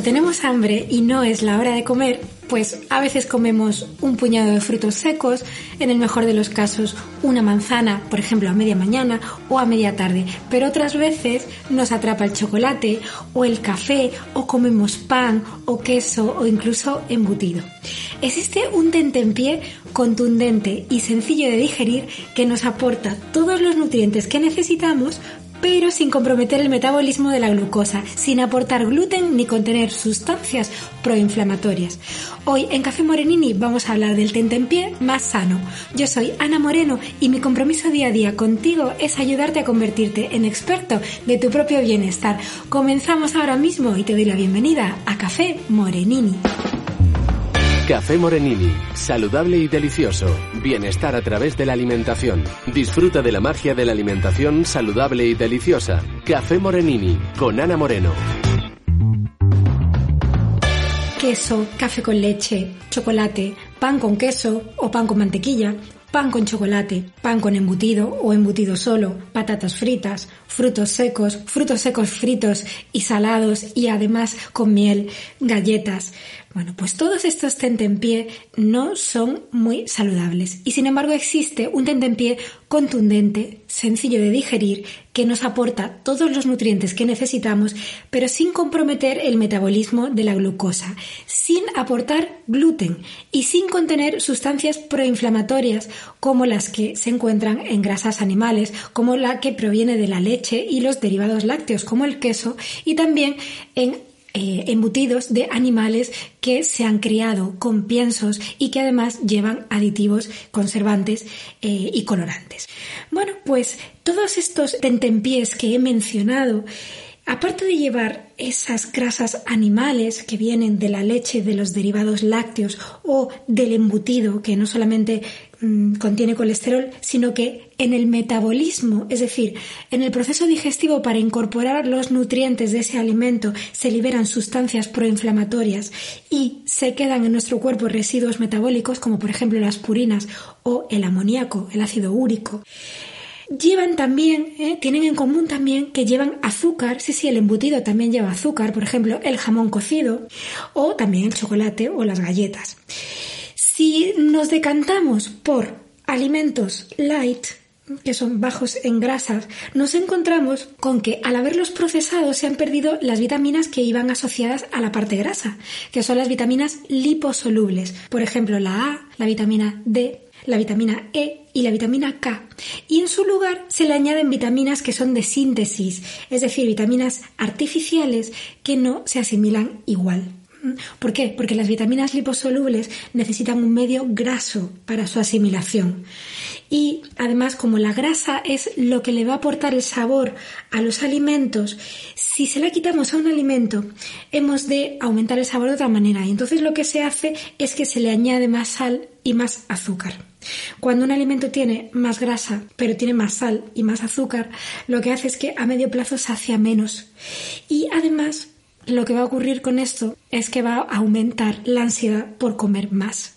Cuando tenemos hambre y no es la hora de comer, pues a veces comemos un puñado de frutos secos, en el mejor de los casos una manzana, por ejemplo a media mañana o a media tarde, pero otras veces nos atrapa el chocolate o el café o comemos pan o queso o incluso embutido. Existe un tentempié contundente y sencillo de digerir que nos aporta todos los nutrientes que necesitamos pero sin comprometer el metabolismo de la glucosa, sin aportar gluten ni contener sustancias proinflamatorias. Hoy en Café Morenini vamos a hablar del tentempié más sano. Yo soy Ana Moreno y mi compromiso día a día contigo es ayudarte a convertirte en experto de tu propio bienestar. Comenzamos ahora mismo y te doy la bienvenida a Café Morenini. Café Morenini, saludable y delicioso. Bienestar a través de la alimentación. Disfruta de la magia de la alimentación saludable y deliciosa. Café Morenini, con Ana Moreno. Queso, café con leche, chocolate, pan con queso o pan con mantequilla, pan con chocolate, pan con embutido o embutido solo, patatas fritas, frutos secos, frutos secos fritos y salados y además con miel, galletas. Bueno, pues todos estos tentempié no son muy saludables. Y sin embargo existe un tentempié contundente, sencillo de digerir, que nos aporta todos los nutrientes que necesitamos, pero sin comprometer el metabolismo de la glucosa, sin aportar gluten y sin contener sustancias proinflamatorias como las que se encuentran en grasas animales, como la que proviene de la leche y los derivados lácteos como el queso y también en eh, embutidos de animales que se han criado con piensos y que además llevan aditivos conservantes eh, y colorantes. Bueno, pues todos estos tentempiés que he mencionado Aparte de llevar esas grasas animales que vienen de la leche, de los derivados lácteos o del embutido, que no solamente mm, contiene colesterol, sino que en el metabolismo, es decir, en el proceso digestivo para incorporar los nutrientes de ese alimento, se liberan sustancias proinflamatorias y se quedan en nuestro cuerpo residuos metabólicos, como por ejemplo las purinas o el amoníaco, el ácido úrico llevan también, eh, tienen en común también que llevan azúcar, sí, sí, el embutido también lleva azúcar, por ejemplo, el jamón cocido o también el chocolate o las galletas. Si nos decantamos por alimentos light, que son bajos en grasas, nos encontramos con que al haberlos procesados se han perdido las vitaminas que iban asociadas a la parte grasa, que son las vitaminas liposolubles, por ejemplo la A, la vitamina D, la vitamina E y la vitamina K. Y en su lugar se le añaden vitaminas que son de síntesis, es decir, vitaminas artificiales que no se asimilan igual. ¿Por qué? Porque las vitaminas liposolubles necesitan un medio graso para su asimilación. Y además, como la grasa es lo que le va a aportar el sabor a los alimentos, si se la quitamos a un alimento, hemos de aumentar el sabor de otra manera. Y entonces lo que se hace es que se le añade más sal y más azúcar. Cuando un alimento tiene más grasa, pero tiene más sal y más azúcar, lo que hace es que a medio plazo sacia menos. Y además, lo que va a ocurrir con esto es que va a aumentar la ansiedad por comer más.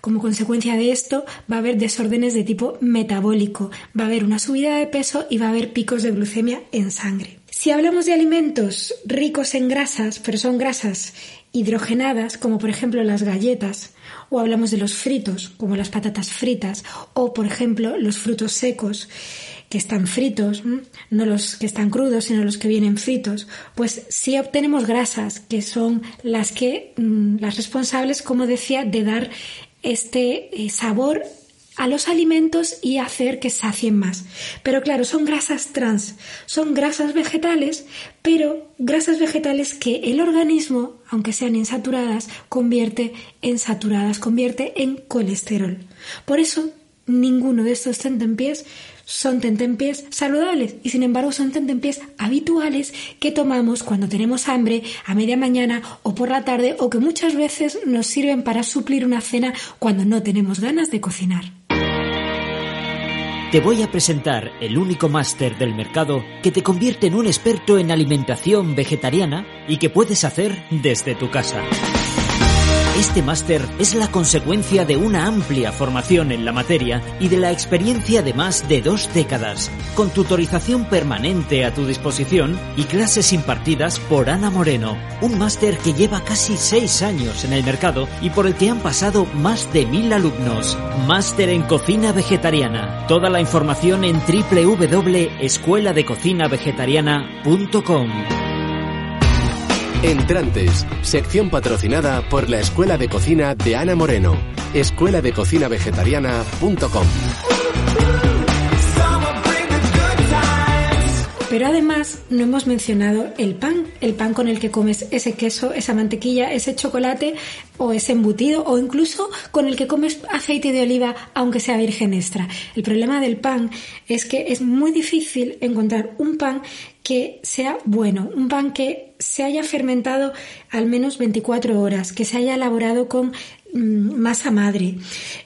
Como consecuencia de esto va a haber desórdenes de tipo metabólico, va a haber una subida de peso y va a haber picos de glucemia en sangre. Si hablamos de alimentos ricos en grasas, pero son grasas hidrogenadas, como por ejemplo las galletas, o hablamos de los fritos, como las patatas fritas, o por ejemplo los frutos secos que están fritos, no los que están crudos, sino los que vienen fritos, pues sí obtenemos grasas, que son las que, mm, las responsables, como decía, de dar este eh, sabor a los alimentos y hacer que sacien más. Pero claro, son grasas trans, son grasas vegetales, pero grasas vegetales que el organismo, aunque sean insaturadas, convierte en saturadas, convierte en colesterol. Por eso ninguno de estos tentempiés son tentempiés saludables y sin embargo son tentempiés habituales que tomamos cuando tenemos hambre a media mañana o por la tarde o que muchas veces nos sirven para suplir una cena cuando no tenemos ganas de cocinar. Te voy a presentar el único máster del mercado que te convierte en un experto en alimentación vegetariana y que puedes hacer desde tu casa. Este máster es la consecuencia de una amplia formación en la materia y de la experiencia de más de dos décadas, con tutorización permanente a tu disposición y clases impartidas por Ana Moreno, un máster que lleva casi seis años en el mercado y por el que han pasado más de mil alumnos. Máster en cocina vegetariana. Toda la información en www.escueladecocinavegetariana.com. Entrantes, sección patrocinada por la Escuela de Cocina de Ana Moreno, escuela de cocina vegetariana.com. Pero además no hemos mencionado el pan, el pan con el que comes ese queso, esa mantequilla, ese chocolate o ese embutido o incluso con el que comes aceite de oliva aunque sea virgen extra. El problema del pan es que es muy difícil encontrar un pan que sea bueno, un pan que se haya fermentado al menos 24 horas, que se haya elaborado con masa madre,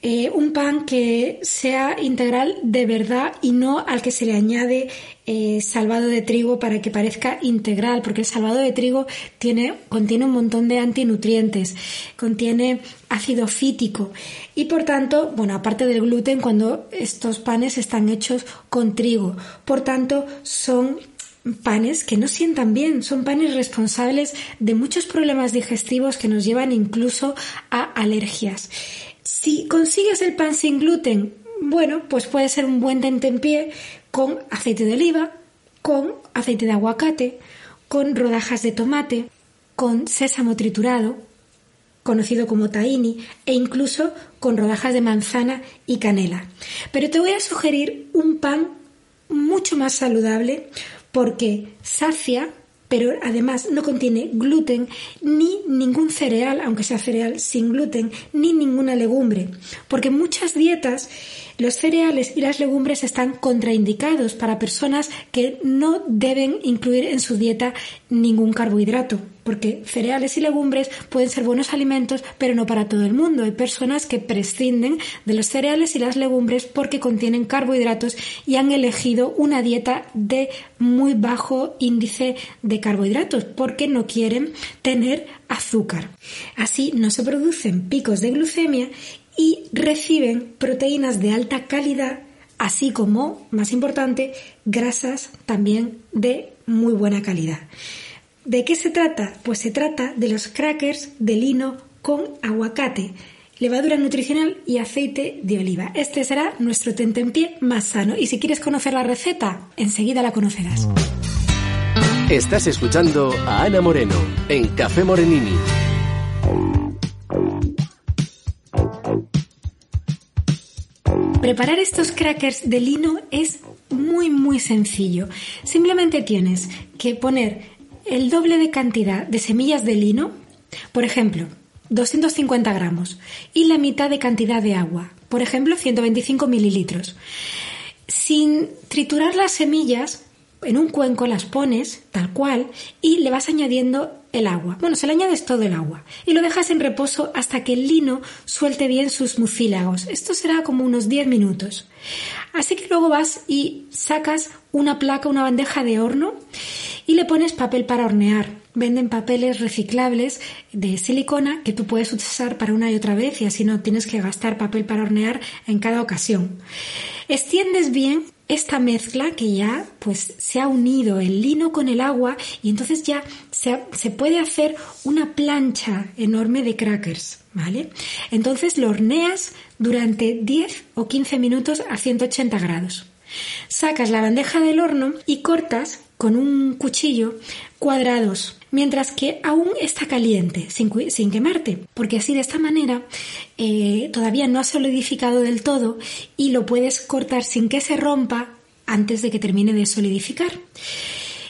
eh, un pan que sea integral de verdad y no al que se le añade eh, salvado de trigo para que parezca integral, porque el salvado de trigo tiene, contiene un montón de antinutrientes, contiene ácido fítico. Y por tanto, bueno, aparte del gluten, cuando estos panes están hechos con trigo, por tanto son panes que no sientan bien, son panes responsables de muchos problemas digestivos que nos llevan incluso a alergias. Si consigues el pan sin gluten, bueno, pues puede ser un buen tentempié con aceite de oliva, con aceite de aguacate, con rodajas de tomate, con sésamo triturado, conocido como tahini, e incluso con rodajas de manzana y canela. Pero te voy a sugerir un pan mucho más saludable, porque sacia, pero además no contiene gluten ni ningún cereal, aunque sea cereal sin gluten, ni ninguna legumbre, porque muchas dietas los cereales y las legumbres están contraindicados para personas que no deben incluir en su dieta ningún carbohidrato, porque cereales y legumbres pueden ser buenos alimentos, pero no para todo el mundo. Hay personas que prescinden de los cereales y las legumbres porque contienen carbohidratos y han elegido una dieta de muy bajo índice de carbohidratos porque no quieren tener azúcar. Así no se producen picos de glucemia y reciben proteínas de alta calidad, así como, más importante, grasas también de muy buena calidad. ¿De qué se trata? Pues se trata de los crackers de lino con aguacate, levadura nutricional y aceite de oliva. Este será nuestro tentempié más sano y si quieres conocer la receta, enseguida la conocerás. Estás escuchando a Ana Moreno en Café Morenini. Preparar estos crackers de lino es muy muy sencillo. Simplemente tienes que poner el doble de cantidad de semillas de lino, por ejemplo, 250 gramos, y la mitad de cantidad de agua, por ejemplo, 125 mililitros. Sin triturar las semillas, en un cuenco las pones tal cual y le vas añadiendo el agua. Bueno, se le añades todo el agua y lo dejas en reposo hasta que el lino suelte bien sus mucílagos. Esto será como unos 10 minutos. Así que luego vas y sacas una placa, una bandeja de horno y le pones papel para hornear. Venden papeles reciclables de silicona que tú puedes usar para una y otra vez y así no tienes que gastar papel para hornear en cada ocasión. Extiendes bien esta mezcla que ya pues se ha unido el lino con el agua y entonces ya se, se, puede hacer una plancha enorme de crackers, ¿vale? Entonces lo horneas durante 10 o 15 minutos a 180 grados. Sacas la bandeja del horno y cortas con un cuchillo cuadrados mientras que aún está caliente, sin, quemarte, porque así de esta manera eh, todavía no ha solidificado del todo y lo puedes cortar sin que se rompa antes de que termine de solidificar.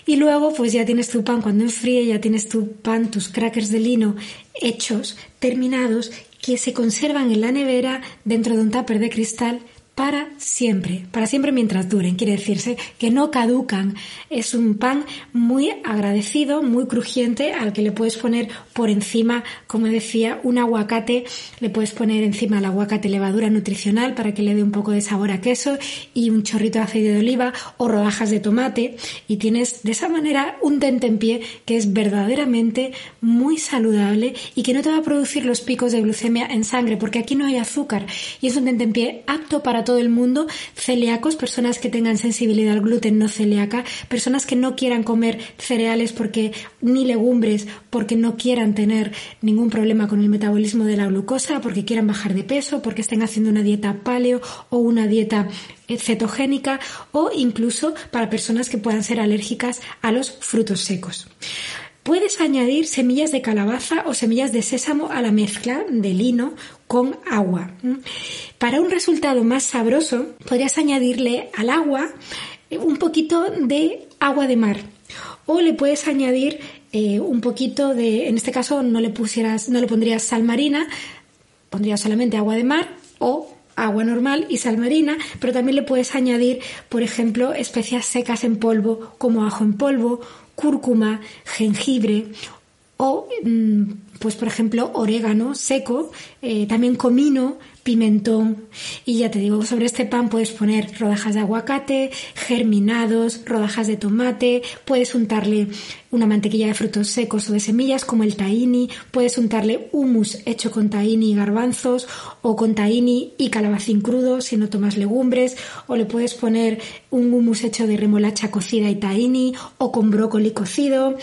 Y luego pues ya tienes tu pan cuando enfríe, ya tienes tu pan, tus crackers de lino hechos, terminados, que se conservan en la nevera dentro de un tupper de cristal para siempre, para siempre mientras duren. Quiere decirse que no caducan. Es un pan muy agradecido, muy crujiente, al que le puedes poner por encima, como decía, un aguacate. Le puedes poner encima el aguacate levadura nutricional para que le dé un poco de sabor a queso y un chorrito de aceite de oliva o rodajas de tomate. Y tienes de esa manera un tentempié que es verdaderamente muy saludable y que no te va a producir los picos de glucemia en sangre, porque aquí no hay azúcar y es un tentempié apto para todo el mundo, celíacos, personas que tengan sensibilidad al gluten no celíaca, personas que no quieran comer cereales porque ni legumbres, porque no quieran tener ningún problema con el metabolismo de la glucosa, porque quieran bajar de peso, porque estén haciendo una dieta paleo o una dieta eh, cetogénica o incluso para personas que puedan ser alérgicas a los frutos secos. Puedes añadir semillas de calabaza o semillas de sésamo a la mezcla de lino con agua. Para un resultado más sabroso, podrías añadirle al agua eh, un poquito de agua de mar o le puedes añadir eh, un poquito de, en este caso no le pusieras, no le pondrías sal marina, pondrías solamente agua de mar o agua normal y sal marina, pero también le puedes añadir, por ejemplo, especias secas en polvo como ajo en polvo cúrcuma, jengibre o, mm, pues por ejemplo, orégano seco, eh, también comino, pimentón. Y ya te digo, sobre este pan puedes poner rodajas de aguacate, germinados, rodajas de tomate, puedes untarle una mantequilla de frutos secos o de semillas como el tahini, puedes untarle hummus hecho con tahini y garbanzos o con tahini y calabacín crudo si no tomas legumbres o le puedes poner un hummus hecho de remolacha cocida y tahini o con brócoli cocido.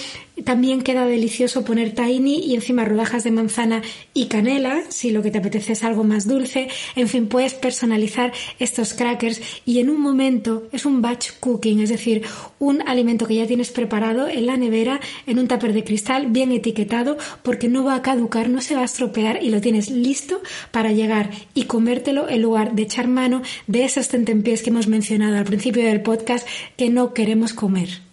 También queda delicioso poner tahini y encima rodajas de manzana y canela si lo que te apetece es algo más dulce. En fin, puedes personalizar estos crackers y en un momento es un batch cooking, es decir, un alimento que ya tienes preparado en la nevera en un tupper de cristal bien etiquetado porque no va a caducar, no se va a estropear y lo tienes listo para llegar y comértelo en lugar de echar mano de esos tentempiés que hemos mencionado al principio del podcast que no queremos comer.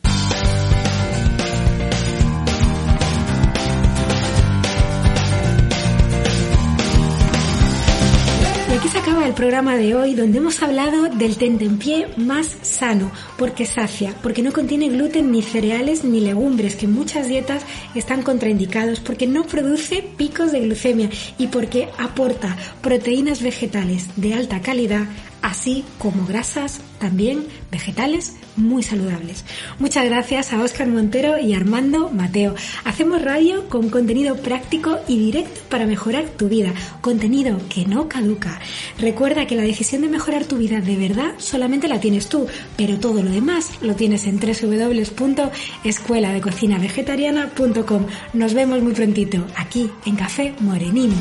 El programa de hoy donde hemos hablado del tentempié más sano, porque sacia, porque no contiene gluten ni cereales ni legumbres, que en muchas dietas están contraindicados, porque no produce picos de glucemia y porque aporta proteínas vegetales de alta calidad así como grasas también vegetales muy saludables. Muchas gracias a Óscar Montero y Armando Mateo. Hacemos radio con contenido práctico y directo para mejorar tu vida, contenido que no caduca. Recuerda que la decisión de mejorar tu vida de verdad solamente la tienes tú, pero todo lo demás lo tienes en www.escueladecocinavegetariana.com. Nos vemos muy prontito aquí en Café Morenini.